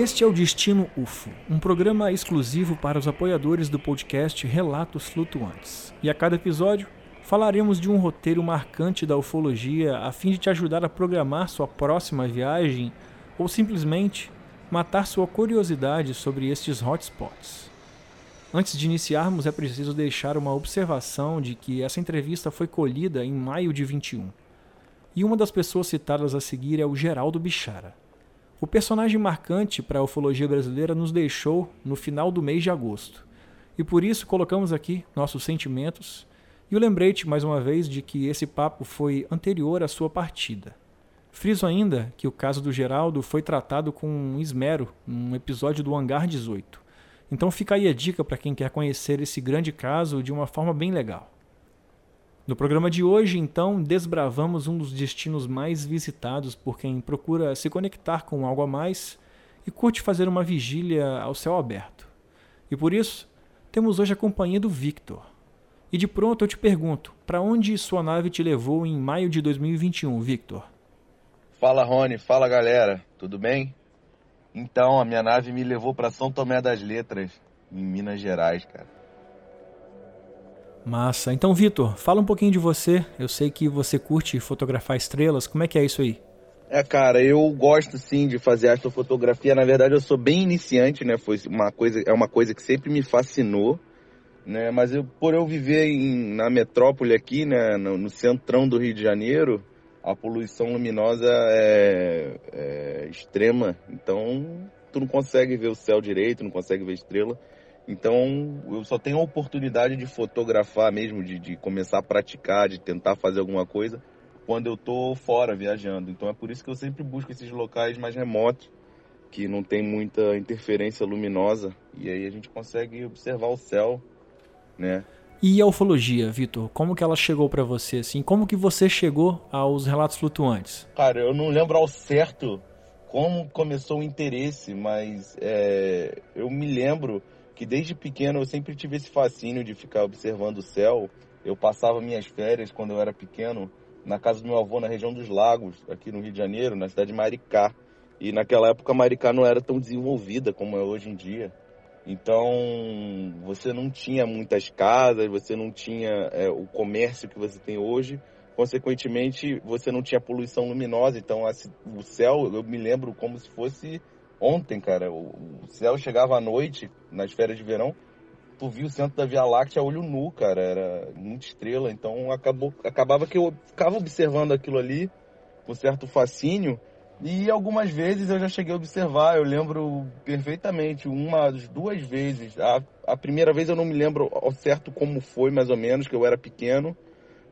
Este é o Destino UFO, um programa exclusivo para os apoiadores do podcast Relatos Flutuantes. E a cada episódio falaremos de um roteiro marcante da ufologia a fim de te ajudar a programar sua próxima viagem ou simplesmente matar sua curiosidade sobre estes hotspots. Antes de iniciarmos, é preciso deixar uma observação de que essa entrevista foi colhida em maio de 21. E uma das pessoas citadas a seguir é o Geraldo Bichara. O personagem marcante para a ufologia brasileira nos deixou no final do mês de agosto. E por isso colocamos aqui nossos sentimentos e o lembrete mais uma vez de que esse papo foi anterior à sua partida. Friso ainda que o caso do Geraldo foi tratado com esmero num episódio do Hangar 18. Então fica aí a dica para quem quer conhecer esse grande caso de uma forma bem legal. No programa de hoje, então, desbravamos um dos destinos mais visitados por quem procura se conectar com algo a mais e curte fazer uma vigília ao céu aberto. E por isso, temos hoje a companhia do Victor. E de pronto eu te pergunto, para onde sua nave te levou em maio de 2021, Victor? Fala Rony, fala galera, tudo bem? Então, a minha nave me levou para São Tomé das Letras, em Minas Gerais, cara. Massa. Então, Vitor, fala um pouquinho de você. Eu sei que você curte fotografar estrelas. Como é que é isso aí? É, cara, eu gosto sim de fazer astrofotografia. Na verdade, eu sou bem iniciante, né? Foi uma coisa, é uma coisa que sempre me fascinou, né? Mas eu, por eu viver em, na metrópole aqui, né, no, no, centrão do Rio de Janeiro, a poluição luminosa é, é extrema. Então, tu não consegue ver o céu direito, não consegue ver estrela. Então, eu só tenho a oportunidade de fotografar mesmo, de, de começar a praticar, de tentar fazer alguma coisa, quando eu tô fora viajando. Então, é por isso que eu sempre busco esses locais mais remotos, que não tem muita interferência luminosa, e aí a gente consegue observar o céu, né? E a ufologia, Vitor? Como que ela chegou para você assim? Como que você chegou aos relatos flutuantes? Cara, eu não lembro ao certo como começou o interesse, mas é, eu me lembro que desde pequeno eu sempre tive esse fascínio de ficar observando o céu. Eu passava minhas férias quando eu era pequeno na casa do meu avô na região dos Lagos, aqui no Rio de Janeiro, na cidade de Maricá. E naquela época Maricá não era tão desenvolvida como é hoje em dia. Então você não tinha muitas casas, você não tinha é, o comércio que você tem hoje. Consequentemente, você não tinha poluição luminosa. Então o céu, eu me lembro como se fosse Ontem, cara, o céu chegava à noite, nas férias de verão, tu viu o centro da Via Láctea a olho nu, cara, era muita estrela, então acabou, acabava que eu ficava observando aquilo ali com certo fascínio, e algumas vezes eu já cheguei a observar, eu lembro perfeitamente, uma, duas vezes. A, a primeira vez eu não me lembro ao certo como foi, mais ou menos, que eu era pequeno,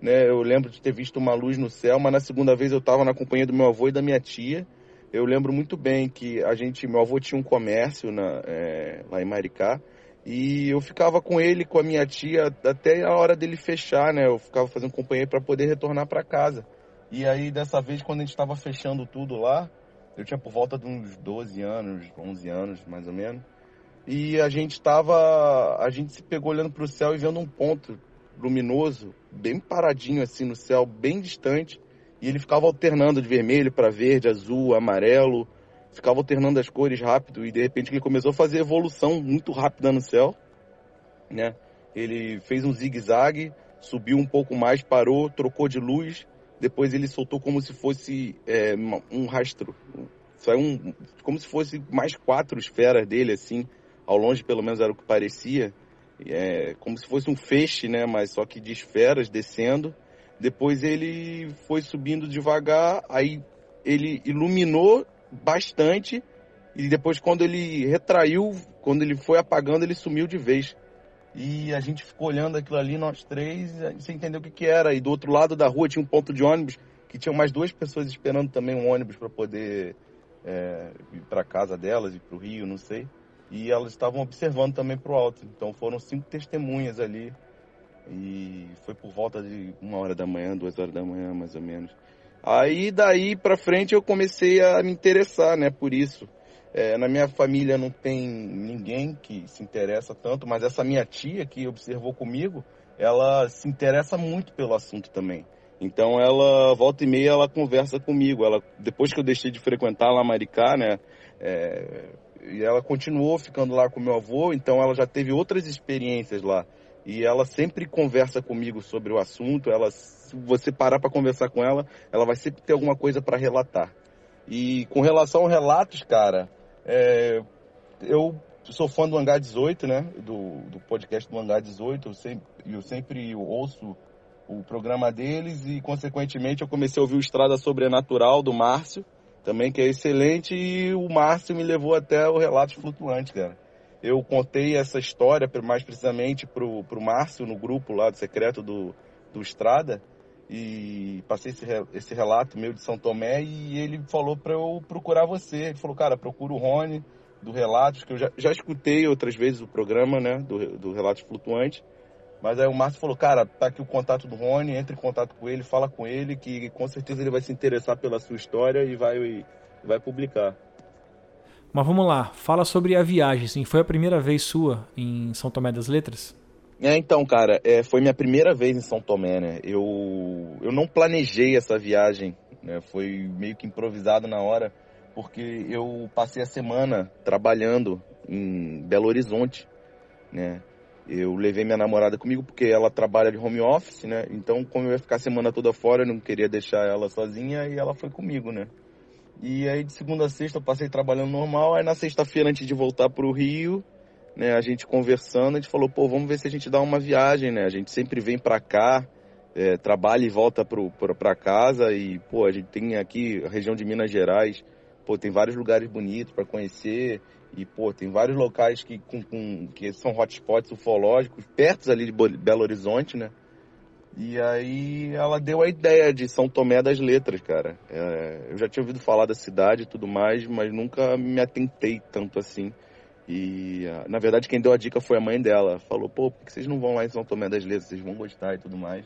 né? Eu lembro de ter visto uma luz no céu, mas na segunda vez eu estava na companhia do meu avô e da minha tia, eu lembro muito bem que a gente, meu avô tinha um comércio na, é, lá em Maricá e eu ficava com ele, com a minha tia, até a hora dele fechar, né? Eu ficava fazendo companhia para poder retornar para casa. E aí, dessa vez, quando a gente estava fechando tudo lá, eu tinha por volta de uns 12 anos, 11 anos, mais ou menos. E a gente estava, a gente se pegou olhando para o céu e vendo um ponto luminoso, bem paradinho assim no céu, bem distante. E ele ficava alternando de vermelho para verde, azul, amarelo, ficava alternando as cores rápido e de repente ele começou a fazer evolução muito rápida no céu, né? Ele fez um zigue-zague, subiu um pouco mais, parou, trocou de luz, depois ele soltou como se fosse é, um rastro, saiu um, como se fosse mais quatro esferas dele assim, ao longe pelo menos era o que parecia, é, como se fosse um feixe, né? Mas só que de esferas descendo depois ele foi subindo devagar, aí ele iluminou bastante e depois quando ele retraiu, quando ele foi apagando, ele sumiu de vez. E a gente ficou olhando aquilo ali, nós três, sem entender o que, que era. E do outro lado da rua tinha um ponto de ônibus que tinha mais duas pessoas esperando também um ônibus para poder é, ir para casa delas e para o Rio, não sei. E elas estavam observando também para o alto. Então foram cinco testemunhas ali e foi por volta de uma hora da manhã, duas horas da manhã, mais ou menos. Aí daí para frente eu comecei a me interessar, né, por isso. É, na minha família não tem ninguém que se interessa tanto, mas essa minha tia que observou comigo, ela se interessa muito pelo assunto também. Então ela volta e meia ela conversa comigo. Ela depois que eu deixei de frequentar lá Maricá, né, é, e ela continuou ficando lá com meu avô, então ela já teve outras experiências lá. E ela sempre conversa comigo sobre o assunto. Ela, se você parar para conversar com ela, ela vai sempre ter alguma coisa para relatar. E com relação aos relatos, cara, é, eu sou fã do Hangar 18, né? Do, do podcast do Hangar 18. Eu sempre, eu sempre ouço o programa deles e, consequentemente, eu comecei a ouvir o Estrada Sobrenatural do Márcio, também, que é excelente, e o Márcio me levou até o Relatos Flutuantes, cara. Eu contei essa história, mais precisamente, pro, pro Márcio, no grupo lá do secreto do, do Estrada, e passei esse, esse relato meu de São Tomé, e ele falou para eu procurar você. Ele falou, cara, procura o Rony, do Relatos, que eu já, já escutei outras vezes o programa, né, do, do Relatos Flutuantes, mas aí o Márcio falou, cara, tá aqui o contato do Rony, entre em contato com ele, fala com ele, que com certeza ele vai se interessar pela sua história e vai, vai publicar. Mas vamos lá, fala sobre a viagem, assim, foi a primeira vez sua em São Tomé das Letras? É, então, cara, é, foi minha primeira vez em São Tomé, né? Eu, eu não planejei essa viagem, né? Foi meio que improvisado na hora, porque eu passei a semana trabalhando em Belo Horizonte, né? Eu levei minha namorada comigo porque ela trabalha de home office, né? Então, como eu ia ficar a semana toda fora, eu não queria deixar ela sozinha e ela foi comigo, né? E aí, de segunda a sexta, eu passei trabalhando normal. Aí, na sexta-feira, antes de voltar para o Rio, né? A gente conversando, a gente falou, pô, vamos ver se a gente dá uma viagem, né? A gente sempre vem para cá, é, trabalha e volta para casa. E, pô, a gente tem aqui a região de Minas Gerais, pô, tem vários lugares bonitos para conhecer. E, pô, tem vários locais que, com, com, que são hotspots ufológicos, perto ali de Belo Horizonte, né? E aí ela deu a ideia de São Tomé das Letras, cara. É, eu já tinha ouvido falar da cidade e tudo mais, mas nunca me atentei tanto assim. E, na verdade, quem deu a dica foi a mãe dela. Falou, pô, por que vocês não vão lá em São Tomé das Letras? Vocês vão gostar e tudo mais.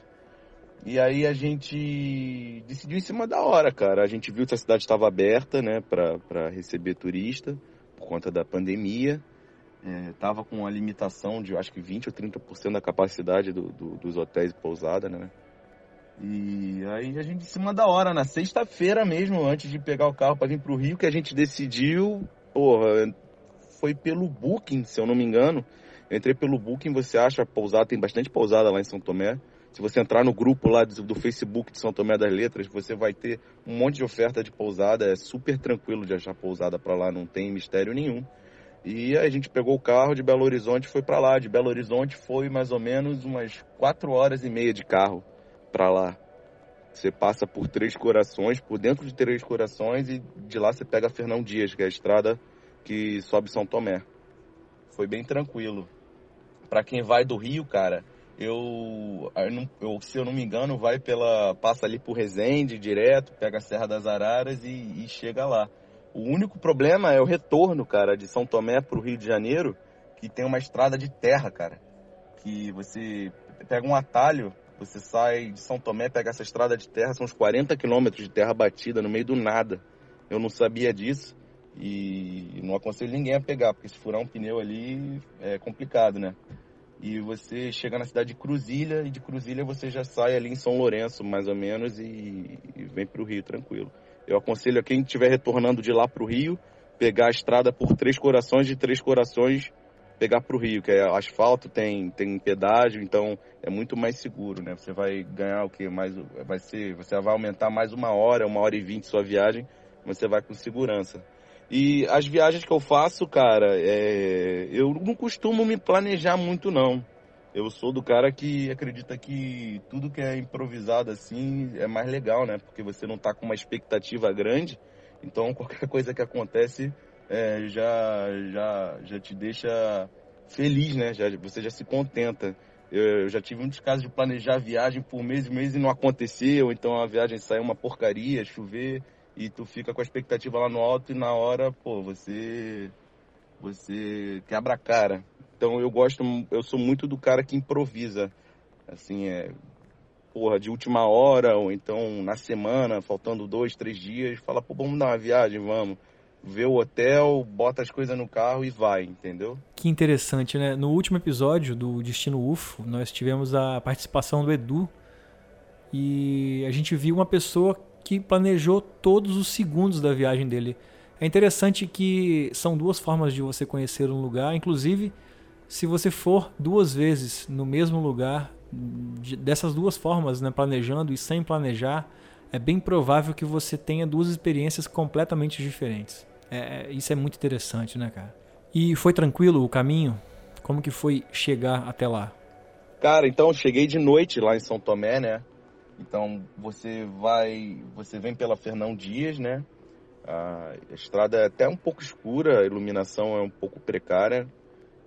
E aí a gente decidiu em cima da hora, cara. A gente viu que a cidade estava aberta, né, para receber turista por conta da pandemia. Estava é, com uma limitação de, acho que 20 ou 30% da capacidade do, do, dos hotéis e pousada, né? E aí a gente, em cima da hora, na sexta-feira mesmo, antes de pegar o carro para vir para o Rio, que a gente decidiu, porra, foi pelo Booking, se eu não me engano. Eu entrei pelo Booking, você acha pousada, tem bastante pousada lá em São Tomé. Se você entrar no grupo lá do Facebook de São Tomé das Letras, você vai ter um monte de oferta de pousada. É super tranquilo de achar pousada para lá, não tem mistério nenhum. E a gente pegou o carro de Belo Horizonte e foi para lá. De Belo Horizonte foi mais ou menos umas quatro horas e meia de carro para lá. Você passa por Três Corações, por dentro de Três Corações, e de lá você pega Fernão Dias, que é a estrada que sobe São Tomé. Foi bem tranquilo. Para quem vai do Rio, cara, eu, eu, se eu não me engano, vai pela. passa ali por Resende direto, pega a Serra das Araras e, e chega lá. O único problema é o retorno, cara, de São Tomé para o Rio de Janeiro, que tem uma estrada de terra, cara. Que você pega um atalho, você sai de São Tomé, pega essa estrada de terra, são uns 40 quilômetros de terra batida no meio do nada. Eu não sabia disso e não aconselho ninguém a pegar, porque se furar um pneu ali é complicado, né? e você chega na cidade de Cruzilha e de Cruzilha você já sai ali em São Lourenço, mais ou menos, e, e vem para o Rio tranquilo. Eu aconselho a quem estiver retornando de lá para o Rio, pegar a estrada por Três Corações, de Três Corações pegar para o Rio, que é asfalto, tem, tem pedágio, então é muito mais seguro, né? Você vai ganhar o que mais, vai ser, você vai aumentar mais uma hora, uma hora e vinte sua viagem, você vai com segurança. E as viagens que eu faço, cara, é... eu não costumo me planejar muito, não. Eu sou do cara que acredita que tudo que é improvisado assim é mais legal, né? Porque você não tá com uma expectativa grande, então qualquer coisa que acontece é, já, já, já te deixa feliz, né? Já, você já se contenta. Eu, eu já tive muitos casos de planejar viagem por meses e meses e não aconteceu, então a viagem saiu uma porcaria, chover e tu fica com a expectativa lá no alto e na hora, pô, você você quebra a cara. Então eu gosto, eu sou muito do cara que improvisa. Assim, é porra, de última hora ou então na semana, faltando dois, três dias, fala, pô, vamos dar uma viagem, vamos. Vê o hotel, bota as coisas no carro e vai, entendeu? Que interessante, né? No último episódio do Destino UFO, nós tivemos a participação do Edu e a gente viu uma pessoa que planejou todos os segundos da viagem dele. É interessante que são duas formas de você conhecer um lugar, inclusive se você for duas vezes no mesmo lugar, dessas duas formas, né, planejando e sem planejar, é bem provável que você tenha duas experiências completamente diferentes. É, é, isso é muito interessante, né, cara? E foi tranquilo o caminho? Como que foi chegar até lá? Cara, então cheguei de noite lá em São Tomé, né? Então você vai, você vem pela Fernão Dias, né? A estrada é até um pouco escura, a iluminação é um pouco precária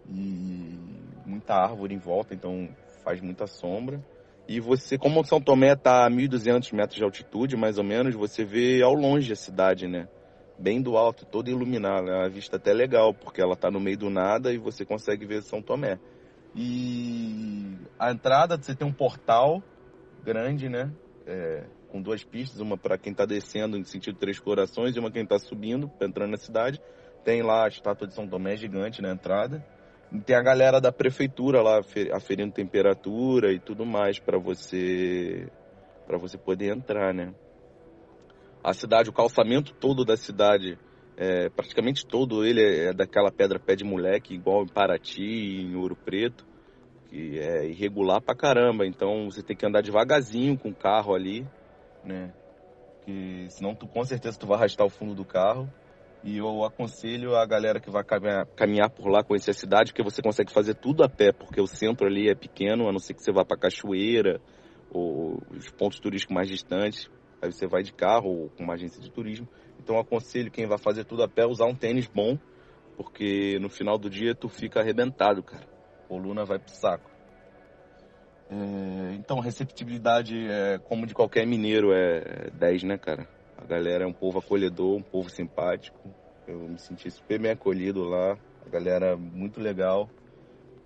e muita árvore em volta, então faz muita sombra. E você, como São Tomé está a 1.200 metros de altitude, mais ou menos, você vê ao longe a cidade, né? Bem do alto, toda iluminada. É uma vista até legal, porque ela está no meio do nada e você consegue ver São Tomé. E a entrada, você tem um portal grande, né? É, com duas pistas, uma para quem está descendo no sentido Três Corações e uma quem está subindo, entrando na cidade. Tem lá a estátua de São Tomé gigante na entrada. Tem a galera da prefeitura lá aferindo temperatura e tudo mais para você para você poder entrar, né? A cidade, o calçamento todo da cidade, é, praticamente todo ele é daquela pedra pé de moleque, igual em Paraty, em Ouro Preto que é irregular pra caramba. Então você tem que andar devagarzinho com o carro ali, né? Que senão tu com certeza tu vai arrastar o fundo do carro. E eu aconselho a galera que vai caminhar por lá, conhecer a cidade, porque você consegue fazer tudo a pé, porque o centro ali é pequeno, a não ser que você vá para cachoeira ou os pontos turísticos mais distantes. Aí você vai de carro ou com uma agência de turismo. Então aconselho quem vai fazer tudo a pé usar um tênis bom, porque no final do dia tu fica arrebentado, cara coluna vai pro saco. É, então, receptividade, é, como de qualquer mineiro, é 10, né, cara? A galera é um povo acolhedor, um povo simpático. Eu me senti super bem acolhido lá. A galera é muito legal.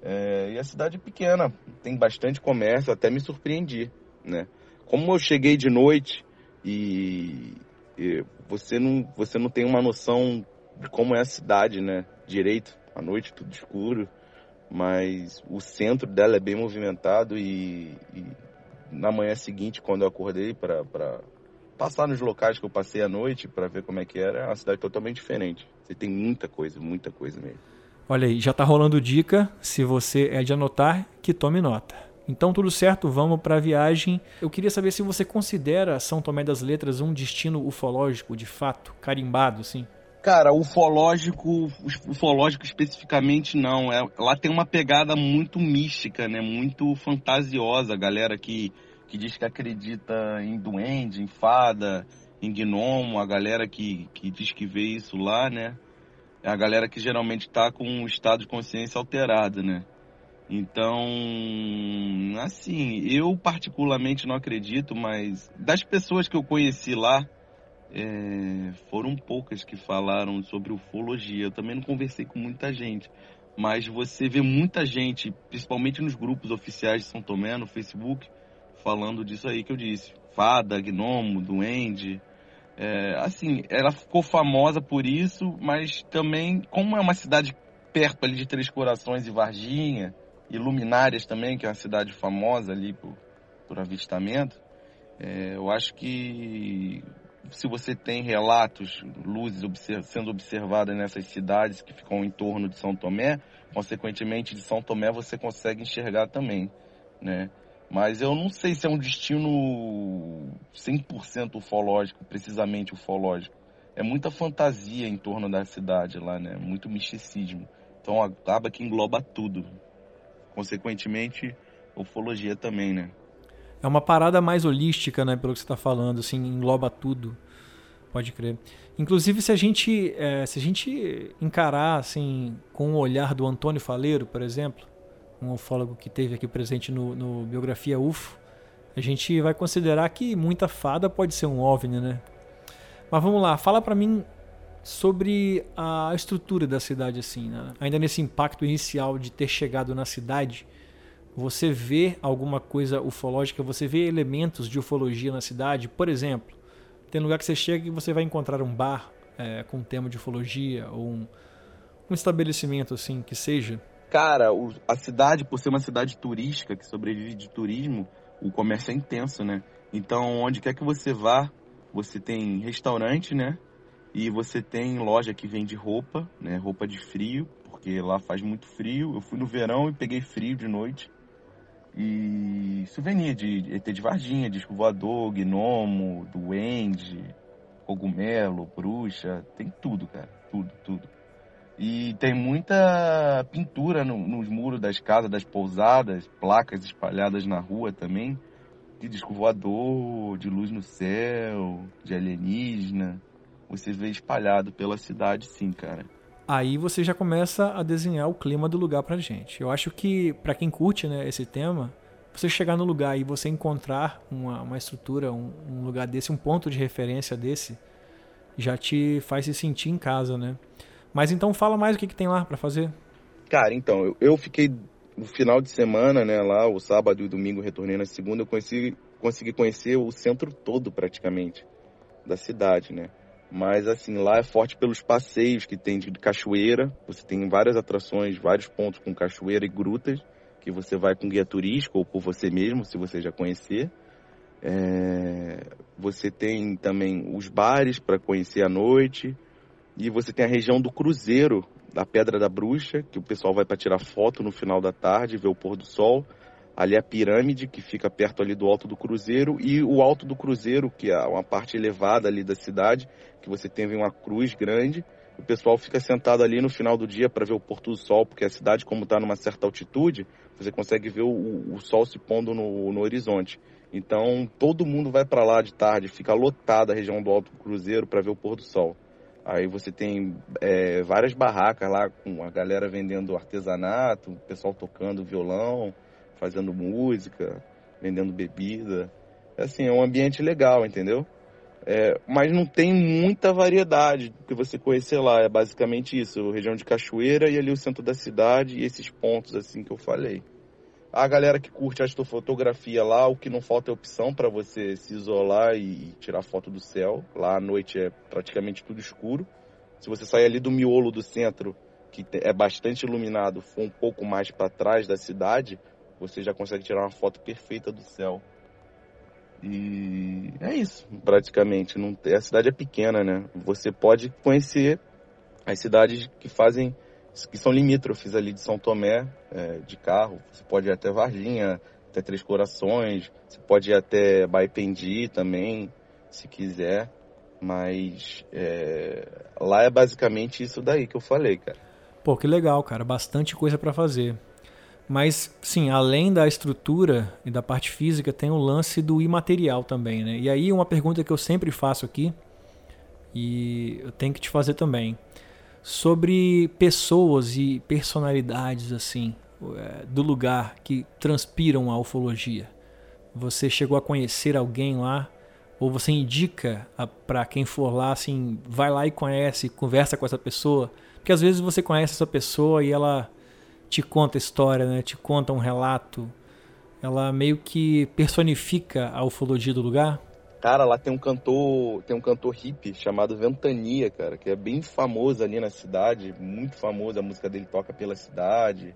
É, e a cidade é pequena, tem bastante comércio, até me surpreendi, né? Como eu cheguei de noite e, e você, não, você não tem uma noção de como é a cidade, né? Direito, à noite tudo escuro mas o centro dela é bem movimentado e, e na manhã seguinte, quando eu acordei para passar nos locais que eu passei a noite para ver como é que era, é uma cidade totalmente diferente. Você tem muita coisa, muita coisa mesmo. Olha aí, já está rolando dica, se você é de anotar, que tome nota. Então tudo certo, vamos para a viagem. Eu queria saber se você considera São Tomé das Letras um destino ufológico, de fato, carimbado, sim. Cara, ufológico, ufológico especificamente não. É, lá tem uma pegada muito mística, né? Muito fantasiosa. A galera que, que diz que acredita em duende, em fada, em gnomo. A galera que, que diz que vê isso lá, né? É a galera que geralmente está com um estado de consciência alterado, né? Então, assim, eu particularmente não acredito, mas das pessoas que eu conheci lá, é, foram poucas que falaram sobre ufologia. Eu também não conversei com muita gente, mas você vê muita gente, principalmente nos grupos oficiais de São Tomé, no Facebook, falando disso aí que eu disse. Fada, gnomo, duende. É, assim, ela ficou famosa por isso, mas também, como é uma cidade perto ali de Três Corações e Varginha, e Luminárias também, que é uma cidade famosa ali por, por avistamento, é, eu acho que se você tem relatos, luzes observ sendo observadas nessas cidades que ficam em torno de São Tomé, consequentemente de São Tomé você consegue enxergar também, né? Mas eu não sei se é um destino 100% ufológico, precisamente ufológico. É muita fantasia em torno da cidade lá, né? Muito misticismo. Então acaba que engloba tudo. Consequentemente, ufologia também, né? É uma parada mais holística, né? Pelo que você está falando, assim, engloba tudo. Pode crer. Inclusive, se a gente, é, se a gente encarar assim, com o olhar do Antônio Faleiro, por exemplo, um ufólogo que teve aqui presente no, no Biografia UFO, a gente vai considerar que muita fada pode ser um OVNI, né? Mas vamos lá, fala para mim sobre a estrutura da cidade assim, né? ainda nesse impacto inicial de ter chegado na cidade você vê alguma coisa ufológica, você vê elementos de ufologia na cidade. Por exemplo, tem lugar que você chega e você vai encontrar um bar é, com tema de ufologia ou um, um estabelecimento assim que seja. Cara, o, a cidade, por ser uma cidade turística que sobrevive de turismo, o comércio é intenso, né? Então, onde quer que você vá, você tem restaurante, né? E você tem loja que vende roupa, né? Roupa de frio, porque lá faz muito frio. Eu fui no verão e peguei frio de noite. E souvenir de ET de Varginha, disco voador, gnomo, duende, cogumelo, bruxa, tem tudo, cara. Tudo, tudo. E tem muita pintura no, nos muros das casas, das pousadas, placas espalhadas na rua também, de disco voador, de luz no céu, de alienígena. Você vê espalhado pela cidade, sim, cara. Aí você já começa a desenhar o clima do lugar pra gente. Eu acho que, para quem curte né, esse tema, você chegar no lugar e você encontrar uma, uma estrutura, um, um lugar desse, um ponto de referência desse, já te faz se sentir em casa, né? Mas então fala mais o que, que tem lá para fazer. Cara, então, eu, eu fiquei no final de semana, né, lá, o sábado e o domingo, retornei na segunda, eu conheci, consegui conhecer o centro todo, praticamente, da cidade, né. Mas, assim, lá é forte pelos passeios que tem de cachoeira, você tem várias atrações, vários pontos com cachoeira e grutas, que você vai com guia turístico ou por você mesmo, se você já conhecer. É... Você tem também os bares para conhecer à noite, e você tem a região do Cruzeiro, da Pedra da Bruxa, que o pessoal vai para tirar foto no final da tarde, ver o pôr do sol. Ali é a pirâmide, que fica perto ali do Alto do Cruzeiro, e o Alto do Cruzeiro, que é uma parte elevada ali da cidade, que você tem uma cruz grande. O pessoal fica sentado ali no final do dia para ver o pôr do sol, porque a cidade, como está numa certa altitude, você consegue ver o, o sol se pondo no, no horizonte. Então, todo mundo vai para lá de tarde, fica lotada a região do Alto do Cruzeiro para ver o pôr do sol. Aí você tem é, várias barracas lá com a galera vendendo artesanato, o pessoal tocando violão, fazendo música, vendendo bebida. É assim, é um ambiente legal, entendeu? É, mas não tem muita variedade do que você conhecer lá. É basicamente isso, região de Cachoeira e ali o centro da cidade e esses pontos assim que eu falei. A galera que curte astrofotografia lá, o que não falta é opção para você se isolar e tirar foto do céu. Lá à noite é praticamente tudo escuro. Se você sair ali do miolo do centro, que é bastante iluminado, for um pouco mais para trás da cidade, você já consegue tirar uma foto perfeita do céu. E é isso, praticamente. Não, a cidade é pequena, né? Você pode conhecer as cidades que fazem que são limítrofes ali de São Tomé, é, de carro. Você pode ir até Varginha, até Três Corações, você pode ir até Baipendi também, se quiser. Mas é, lá é basicamente isso daí que eu falei, cara. Pô, que legal, cara. Bastante coisa para fazer. Mas, sim, além da estrutura e da parte física, tem o lance do imaterial também, né? E aí, uma pergunta que eu sempre faço aqui, e eu tenho que te fazer também sobre pessoas e personalidades assim é, do lugar que transpiram a ufologia. Você chegou a conhecer alguém lá ou você indica para quem for lá assim, vai lá e conhece, conversa com essa pessoa, porque às vezes você conhece essa pessoa e ela te conta história, né? Te conta um relato. Ela meio que personifica a ufologia do lugar. Cara, lá tem um cantor, tem um cantor hippie chamado Ventania, cara, que é bem famoso ali na cidade, muito famoso, a música dele toca pela cidade.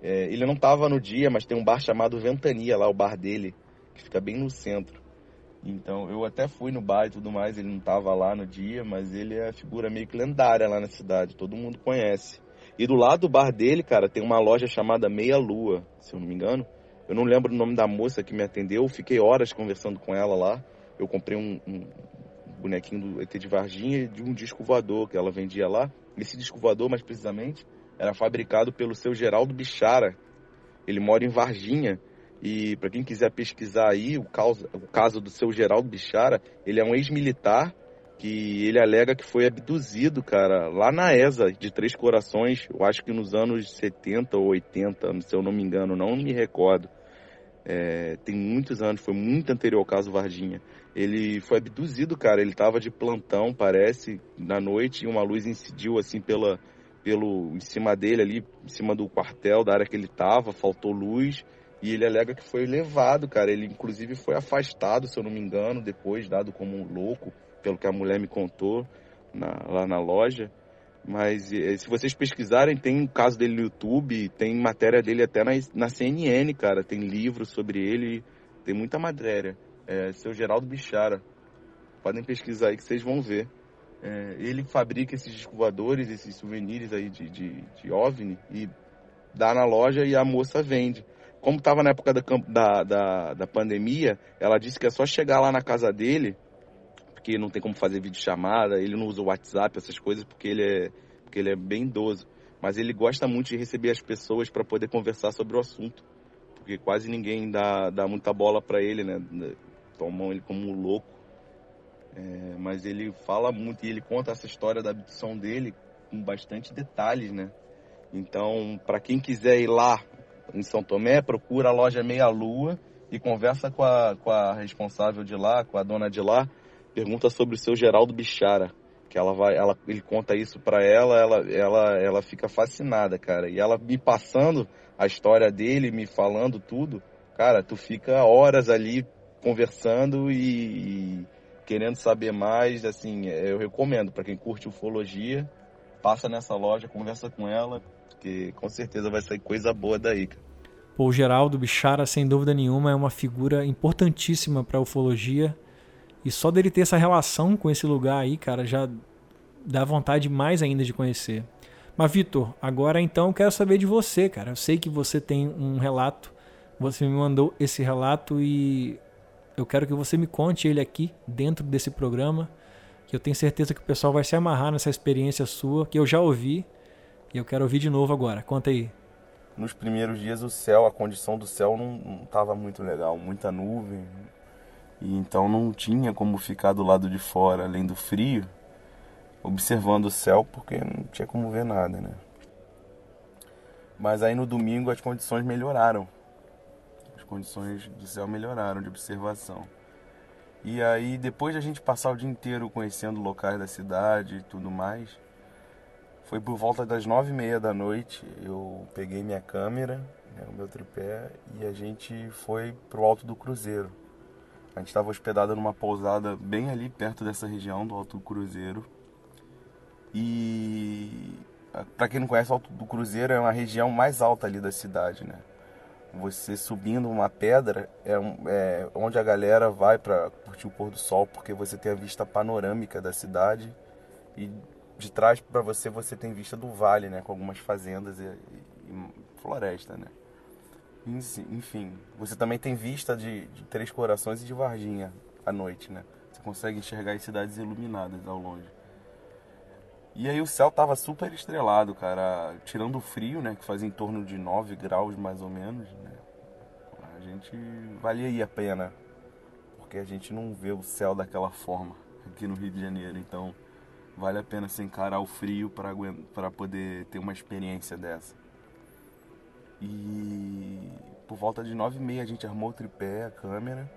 É, ele não tava no dia, mas tem um bar chamado Ventania lá, o bar dele, que fica bem no centro. Então, eu até fui no bar e tudo mais, ele não tava lá no dia, mas ele é figura meio que lendária lá na cidade, todo mundo conhece. E do lado do bar dele, cara, tem uma loja chamada Meia Lua, se eu não me engano. Eu não lembro o nome da moça que me atendeu, fiquei horas conversando com ela lá eu comprei um, um bonequinho do ET de Varginha de um disco voador que ela vendia lá. Esse disco voador, mais precisamente, era fabricado pelo seu Geraldo Bichara. Ele mora em Varginha. E para quem quiser pesquisar aí o caso, o caso do seu Geraldo Bichara, ele é um ex-militar que ele alega que foi abduzido, cara, lá na ESA de Três Corações, eu acho que nos anos 70 ou 80, se eu não me engano, não me recordo. É, tem muitos anos, foi muito anterior ao caso Varginha. Ele foi abduzido, cara. Ele tava de plantão, parece, na noite, e uma luz incidiu assim pela, pelo em cima dele ali, em cima do quartel, da área que ele tava, faltou luz. E ele alega que foi levado, cara. Ele inclusive foi afastado, se eu não me engano, depois, dado como um louco, pelo que a mulher me contou na, lá na loja. Mas se vocês pesquisarem, tem um caso dele no YouTube, tem matéria dele até na, na CNN, cara. Tem livro sobre ele, tem muita matéria. É, seu Geraldo Bichara. Podem pesquisar aí que vocês vão ver. É, ele fabrica esses discos voadores, esses souvenirs aí de, de, de OVNI e dá na loja e a moça vende. Como estava na época da, da, da, da pandemia, ela disse que é só chegar lá na casa dele, porque não tem como fazer vídeo chamada, ele não usa o WhatsApp, essas coisas, porque ele é, porque ele é bem idoso. Mas ele gosta muito de receber as pessoas para poder conversar sobre o assunto. Porque quase ninguém dá, dá muita bola para ele, né? Tomam ele como louco. É, mas ele fala muito e ele conta essa história da abdução dele com bastante detalhes, né? Então, para quem quiser ir lá em São Tomé, procura a loja Meia Lua e conversa com a, com a responsável de lá, com a dona de lá, pergunta sobre o seu Geraldo Bichara, que ela vai, ela, ele conta isso para ela, ela, ela, ela fica fascinada, cara. E ela me passando a história dele, me falando tudo, cara, tu fica horas ali conversando e, querendo saber mais, assim, eu recomendo para quem curte ufologia, passa nessa loja, conversa com ela, porque com certeza vai sair coisa boa daí. Pô, o Geraldo Bichara, sem dúvida nenhuma, é uma figura importantíssima para ufologia. E só dele ter essa relação com esse lugar aí, cara, já dá vontade mais ainda de conhecer. Mas, Vitor, agora então quero saber de você, cara. Eu sei que você tem um relato, você me mandou esse relato e eu quero que você me conte ele aqui, dentro desse programa. Que eu tenho certeza que o pessoal vai se amarrar nessa experiência sua, que eu já ouvi e eu quero ouvir de novo agora. Conta aí. Nos primeiros dias o céu, a condição do céu não estava muito legal, muita nuvem. E então não tinha como ficar do lado de fora, além do frio, observando o céu, porque não tinha como ver nada, né? Mas aí no domingo as condições melhoraram. Condições do céu melhoraram de observação. E aí depois de a gente passar o dia inteiro conhecendo locais da cidade e tudo mais, foi por volta das nove e meia da noite, eu peguei minha câmera, né, o meu tripé, e a gente foi pro alto do Cruzeiro. A gente estava hospedado numa pousada bem ali perto dessa região do Alto do Cruzeiro. E para quem não conhece, o Alto do Cruzeiro é uma região mais alta ali da cidade, né? Você subindo uma pedra é, é onde a galera vai para curtir o pôr do sol, porque você tem a vista panorâmica da cidade e de trás para você você tem vista do vale, né, com algumas fazendas e, e, e floresta, né. Enfim, você também tem vista de, de, Três Corações e de Varginha à noite, né. Você consegue enxergar as cidades iluminadas ao longe. E aí o céu tava super estrelado, cara, tirando o frio, né, que fazia em torno de 9 graus mais ou menos, né. A gente valia aí a pena, porque a gente não vê o céu daquela forma aqui no Rio de Janeiro, então vale a pena se encarar o frio para poder ter uma experiência dessa. E por volta de nove e meia a gente armou o tripé, a câmera.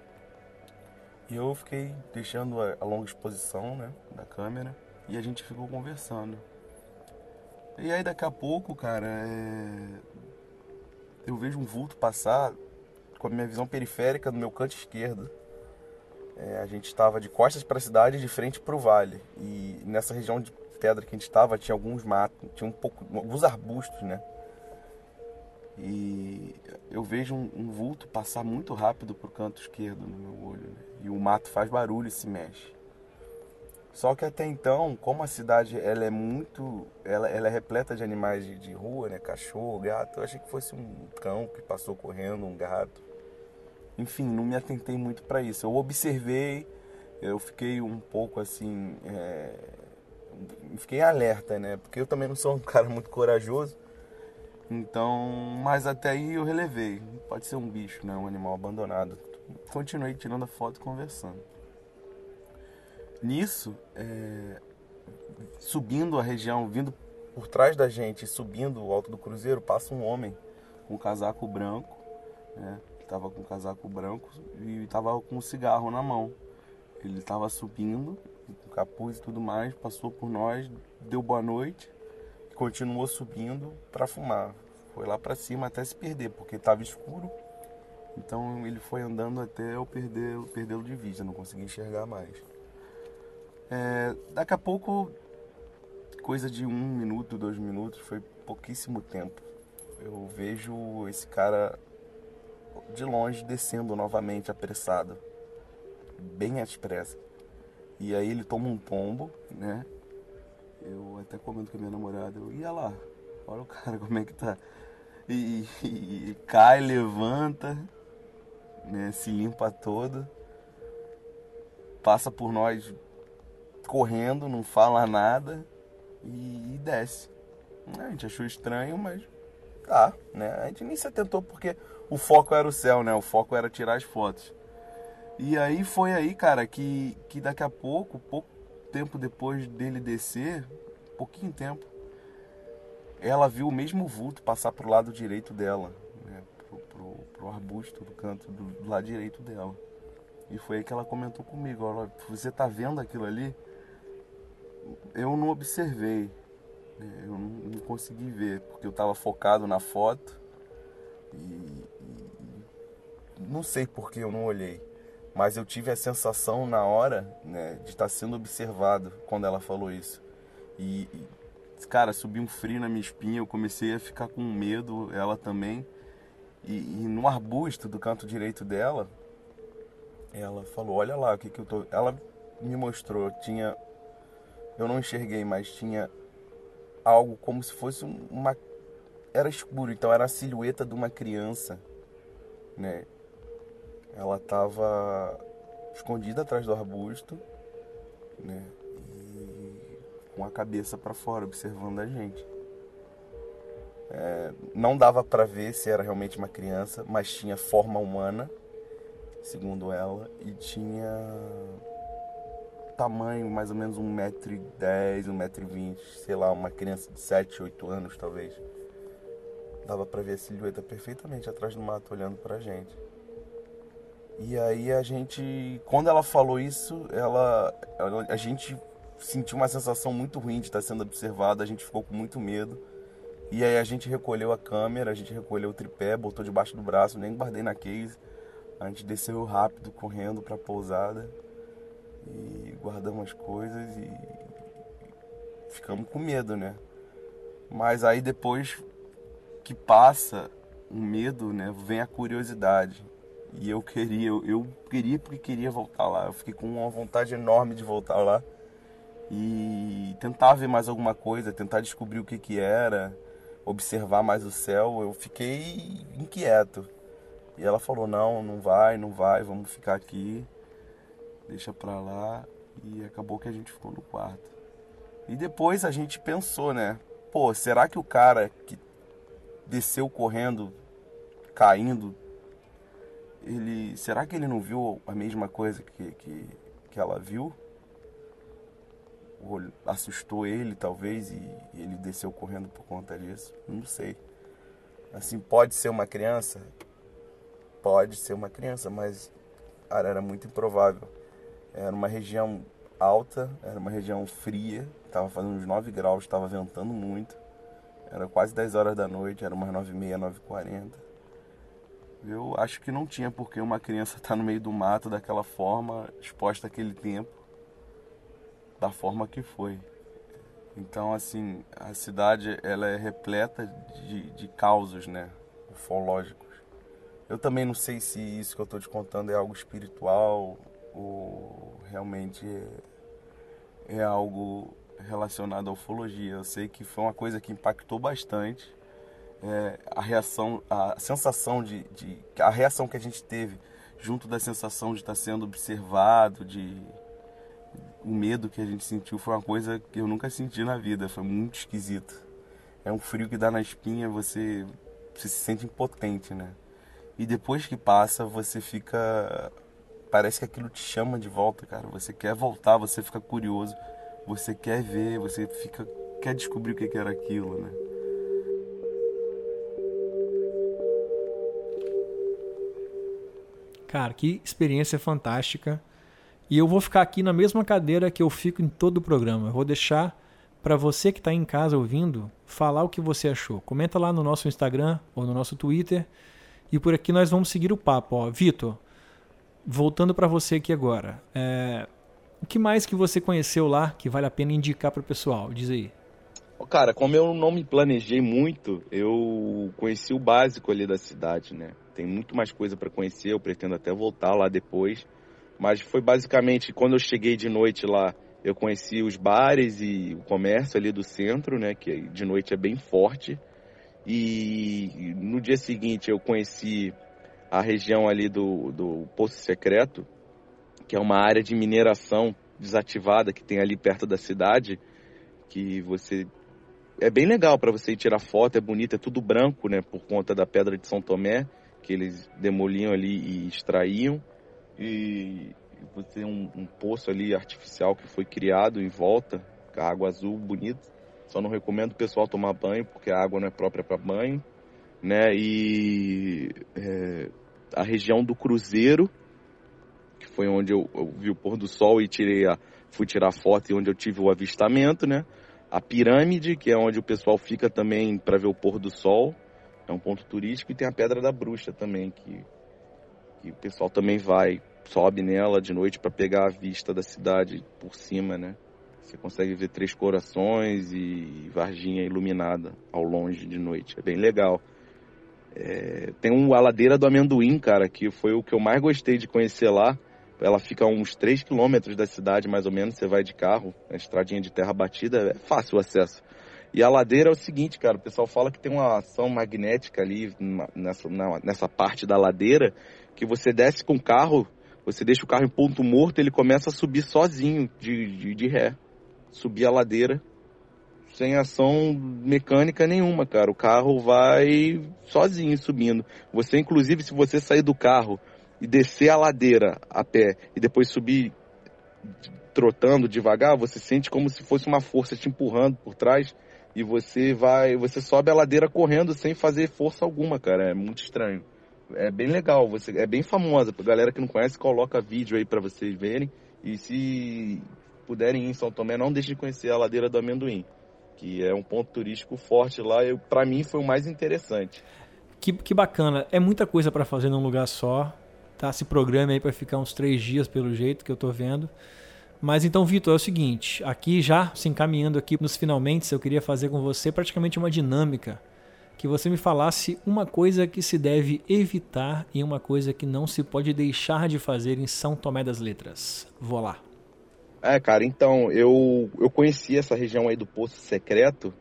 E eu fiquei deixando a, longa exposição né, da câmera e a gente ficou conversando. E aí daqui a pouco, cara, é... eu vejo um vulto passar com a minha visão periférica no meu canto esquerdo. É, a gente estava de costas para a cidade, de frente para o vale. E nessa região de pedra que a gente estava tinha alguns matos, tinha um pouco, alguns arbustos, né? E eu vejo um, um vulto passar muito rápido para o canto esquerdo no meu olho. Né? E o mato faz barulho e se mexe. Só que até então, como a cidade ela é muito, ela, ela é repleta de animais de, de rua, né, cachorro, gato, eu achei que fosse um cão que passou correndo, um gato enfim, não me atentei muito para isso. Eu observei, eu fiquei um pouco assim, é, fiquei alerta, né? Porque eu também não sou um cara muito corajoso. Então, mas até aí eu relevei. Pode ser um bicho, né? Um animal abandonado. Continuei tirando a foto e conversando. Nisso, é, subindo a região, vindo por trás da gente, subindo o alto do cruzeiro, passa um homem com um casaco branco, né? estava com um casaco branco e estava com um cigarro na mão. Ele estava subindo, com capuz e tudo mais, passou por nós, deu boa noite continuou subindo para fumar. Foi lá para cima até se perder, porque estava escuro. Então ele foi andando até eu perder, perdê-lo de vista, não consegui enxergar mais. É, daqui a pouco, coisa de um minuto, dois minutos, foi pouquíssimo tempo. Eu vejo esse cara de longe descendo novamente apressado, bem às pressas. E aí ele toma um tombo, né? Eu até comento com a minha namorada, eu ia lá, olha o cara como é que tá. E, e, e cai, levanta, né? Se limpa todo, passa por nós correndo, não fala nada e, e desce. A gente achou estranho, mas tá, né? A gente nem se atentou porque o foco era o céu, né? O foco era tirar as fotos. E aí foi aí, cara, que, que daqui a pouco, pouco tempo depois dele descer, pouquinho tempo, ela viu o mesmo vulto passar pro lado direito dela, né? Pro, pro, pro arbusto do canto do, do, lado direito dela. E foi aí que ela comentou comigo, ela, você tá vendo aquilo ali? Eu não observei, né? eu não, consegui ver, porque eu tava focado na foto e, e não sei por que eu não olhei mas eu tive a sensação na hora né, de estar sendo observado quando ela falou isso. E, e, cara, subiu um frio na minha espinha, eu comecei a ficar com medo, ela também. E, e, no arbusto do canto direito dela, ela falou: Olha lá, o que, que eu tô. Ela me mostrou, tinha. Eu não enxerguei, mas tinha algo como se fosse uma. Era escuro, então era a silhueta de uma criança, né? Ela estava escondida atrás do arbusto, né? E com a cabeça para fora, observando a gente. É, não dava para ver se era realmente uma criança, mas tinha forma humana, segundo ela, e tinha tamanho mais ou menos 1,10m, 1,20m, sei lá, uma criança de 7, 8 anos talvez. Dava para ver a silhueta perfeitamente atrás do mato olhando pra gente. E aí a gente, quando ela falou isso, ela, ela, a gente sentiu uma sensação muito ruim de estar sendo observado, a gente ficou com muito medo. E aí a gente recolheu a câmera, a gente recolheu o tripé, botou debaixo do braço, nem guardei na case. A gente desceu rápido, correndo para a pousada e guardamos as coisas e ficamos com medo, né? Mas aí depois que passa o medo, né, vem a curiosidade. E eu queria, eu, eu queria porque queria voltar lá. Eu fiquei com uma vontade enorme de voltar lá e tentar ver mais alguma coisa, tentar descobrir o que que era, observar mais o céu. Eu fiquei inquieto. E ela falou: "Não, não vai, não vai, vamos ficar aqui. Deixa pra lá". E acabou que a gente ficou no quarto. E depois a gente pensou, né? Pô, será que o cara que desceu correndo, caindo, ele será que ele não viu a mesma coisa que, que, que ela viu? Ou assustou ele talvez e, ele desceu correndo por conta disso? Não sei. Assim, pode ser uma criança? Pode ser uma criança, mas era muito improvável. Era uma região alta, era uma região fria, estava fazendo uns 9 graus, estava ventando muito. Era quase 10 horas da noite, era umas 9h30, 9h40. Eu acho que não tinha porque uma criança estar tá no meio do mato daquela forma, exposta àquele tempo, da forma que foi. Então, assim, a cidade ela é repleta de, de causos, né, ufológicos. Eu também não sei se isso que eu estou te contando é algo espiritual ou realmente é, é algo relacionado à ufologia. Eu sei que foi uma coisa que impactou bastante é, a reação, a sensação de, de, a reação que a gente teve junto da sensação de estar sendo observado, de o medo que a gente sentiu foi uma coisa que eu nunca senti na vida, foi muito esquisito. É um frio que dá na espinha, você, você se sente impotente, né? E depois que passa, você fica parece que aquilo te chama de volta, cara. Você quer voltar, você fica curioso, você quer ver, você fica quer descobrir o que era aquilo, né? Cara, que experiência fantástica. E eu vou ficar aqui na mesma cadeira que eu fico em todo o programa. Eu vou deixar para você que está em casa ouvindo falar o que você achou. Comenta lá no nosso Instagram ou no nosso Twitter. E por aqui nós vamos seguir o papo. Vitor, voltando para você aqui agora. É... O que mais que você conheceu lá que vale a pena indicar para o pessoal? Diz aí. Cara, como eu não me planejei muito, eu conheci o básico ali da cidade, né? Tem muito mais coisa para conhecer, eu pretendo até voltar lá depois. Mas foi basicamente quando eu cheguei de noite lá, eu conheci os bares e o comércio ali do centro, né? Que de noite é bem forte. E no dia seguinte eu conheci a região ali do, do Poço Secreto, que é uma área de mineração desativada que tem ali perto da cidade, que você é bem legal para você ir tirar foto, é bonito, é tudo branco, né, por conta da pedra de São Tomé, que eles demoliam ali e extraíam. E você tem um, um poço ali artificial que foi criado em volta, com água azul bonita. Só não recomendo o pessoal tomar banho, porque a água não é própria para banho, né? E é, a região do Cruzeiro, que foi onde eu, eu, vi o pôr do sol e tirei a, fui tirar foto e onde eu tive o avistamento, né? A pirâmide, que é onde o pessoal fica também para ver o pôr do sol, é um ponto turístico e tem a Pedra da Bruxa também, que, que o pessoal também vai, sobe nela de noite para pegar a vista da cidade por cima, né? Você consegue ver três corações e Varginha iluminada ao longe de noite. É bem legal. É, tem uma ladeira do amendoim, cara, que foi o que eu mais gostei de conhecer lá. Ela fica a uns 3 quilômetros da cidade, mais ou menos. Você vai de carro, a estradinha de terra batida, é fácil o acesso. E a ladeira é o seguinte, cara, o pessoal fala que tem uma ação magnética ali nessa, nessa parte da ladeira, que você desce com o carro, você deixa o carro em ponto morto, ele começa a subir sozinho, de, de, de ré. Subir a ladeira, sem ação mecânica nenhuma, cara. O carro vai sozinho subindo. Você, inclusive, se você sair do carro e descer a ladeira a pé e depois subir trotando devagar, você sente como se fosse uma força te empurrando por trás e você vai, você sobe a ladeira correndo sem fazer força alguma, cara. É muito estranho. É bem legal, você é bem famosa. Pra galera que não conhece, coloca vídeo aí para vocês verem. E se puderem ir em São Tomé, não deixe de conhecer a ladeira do amendoim, que é um ponto turístico forte lá. Para mim foi o mais interessante. Que, que bacana. É muita coisa para fazer num lugar só tá? Se programe aí para ficar uns três dias pelo jeito que eu tô vendo. Mas então, Vitor, é o seguinte, aqui já se encaminhando aqui nos finalmente, eu queria fazer com você praticamente uma dinâmica, que você me falasse uma coisa que se deve evitar e uma coisa que não se pode deixar de fazer em São Tomé das Letras. Vou lá. É, cara, então, eu, eu conheci essa região aí do Poço Secreto,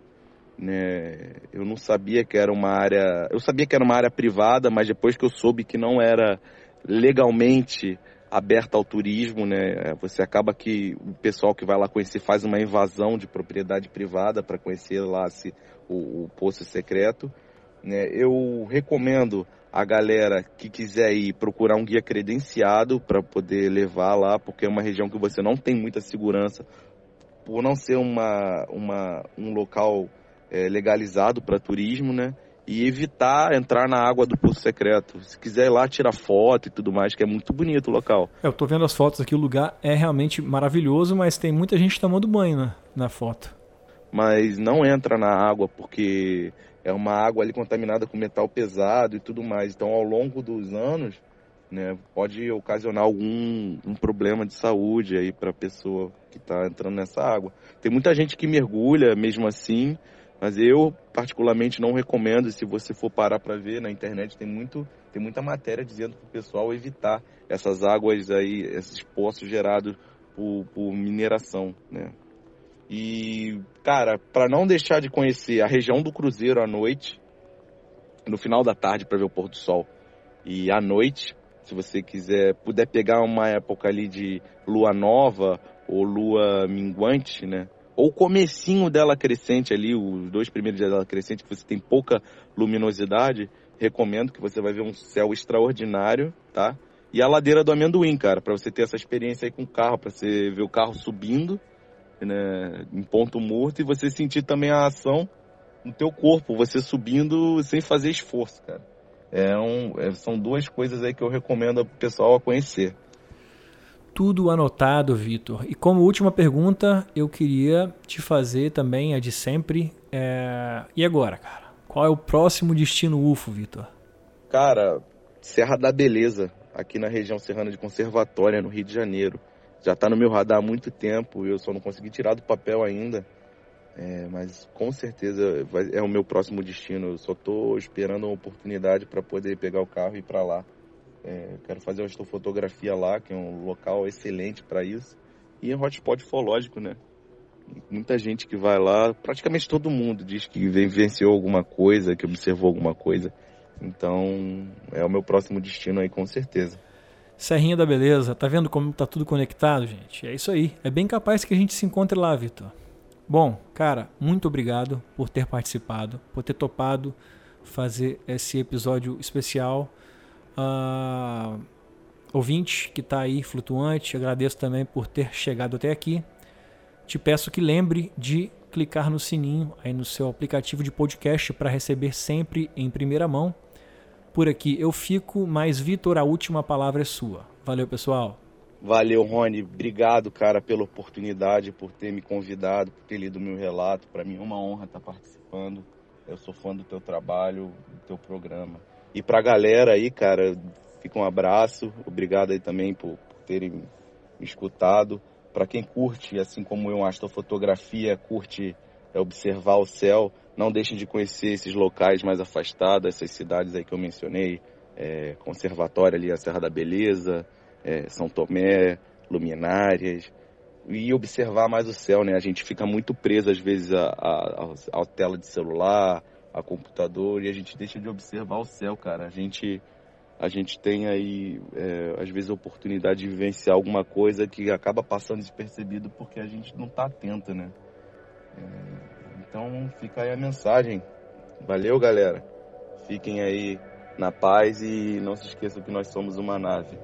né? Eu não sabia que era uma área, eu sabia que era uma área privada, mas depois que eu soube que não era legalmente aberta ao turismo, né? Você acaba que o pessoal que vai lá conhecer faz uma invasão de propriedade privada para conhecer lá se, o, o poço secreto. Né? Eu recomendo a galera que quiser ir procurar um guia credenciado para poder levar lá, porque é uma região que você não tem muita segurança, por não ser uma, uma um local é, legalizado para turismo, né? e evitar entrar na água do Poço Secreto. Se quiser ir lá tirar foto e tudo mais, que é muito bonito o local. É, eu tô vendo as fotos aqui, o lugar é realmente maravilhoso, mas tem muita gente tomando banho na, na foto. Mas não entra na água porque é uma água ali contaminada com metal pesado e tudo mais. Então, ao longo dos anos, né, pode ocasionar algum um problema de saúde aí para a pessoa que está entrando nessa água. Tem muita gente que mergulha mesmo assim, mas eu, particularmente, não recomendo. Se você for parar para ver na internet, tem, muito, tem muita matéria dizendo para o pessoal evitar essas águas aí, esses poços gerados por, por mineração, né? E, cara, para não deixar de conhecer a região do Cruzeiro à noite, no final da tarde para ver o pôr do sol, e à noite, se você quiser, puder pegar uma época ali de lua nova ou lua minguante, né? ou comecinho dela crescente ali, os dois primeiros dias dela crescente, que você tem pouca luminosidade, recomendo que você vai ver um céu extraordinário, tá? E a ladeira do amendoim, cara, para você ter essa experiência aí com o carro, para você ver o carro subindo, né, em ponto morto e você sentir também a ação no teu corpo, você subindo sem fazer esforço, cara. É um, é, são duas coisas aí que eu recomendo ao pessoal a conhecer tudo anotado, Vitor. E como última pergunta, eu queria te fazer também a de sempre. É... E agora, cara? Qual é o próximo destino UFO, Vitor? Cara, Serra da Beleza, aqui na região serrana de Conservatória, no Rio de Janeiro. Já está no meu radar há muito tempo, eu só não consegui tirar do papel ainda. É, mas com certeza vai, é o meu próximo destino. Eu só estou esperando uma oportunidade para poder pegar o carro e ir para lá. É, quero fazer astrofotografia lá, que é um local excelente para isso. E é um hotspot ufológico, né? Muita gente que vai lá, praticamente todo mundo diz que vivenciou alguma coisa, que observou alguma coisa. Então, é o meu próximo destino aí, com certeza. Serrinha da Beleza, tá vendo como tá tudo conectado, gente? É isso aí. É bem capaz que a gente se encontre lá, Vitor. Bom, cara, muito obrigado por ter participado, por ter topado fazer esse episódio especial. Uh, ouvinte que está aí flutuante, agradeço também por ter chegado até aqui. Te peço que lembre de clicar no sininho aí no seu aplicativo de podcast para receber sempre em primeira mão. Por aqui eu fico, mas Vitor, a última palavra é sua. Valeu, pessoal. Valeu, Rony. Obrigado, cara, pela oportunidade, por ter me convidado, por ter lido meu relato. Para mim é uma honra estar participando. Eu sou fã do teu trabalho, do teu programa. E pra galera aí, cara, fica um abraço. Obrigado aí também por, por terem me escutado. Para quem curte, assim como eu, astrofotografia, curte é, observar o céu, não deixem de conhecer esses locais mais afastados, essas cidades aí que eu mencionei, é, Conservatório ali, a Serra da Beleza, é, São Tomé, Luminárias, e observar mais o céu, né? A gente fica muito preso às vezes à, tela de celular, a computador e a gente deixa de observar o céu, cara. A gente a gente tem aí é, às vezes a oportunidade de vivenciar alguma coisa que acaba passando despercebido porque a gente não está atento, né? É, então fica aí a mensagem. Valeu, galera. Fiquem aí na paz e não se esqueçam que nós somos uma nave.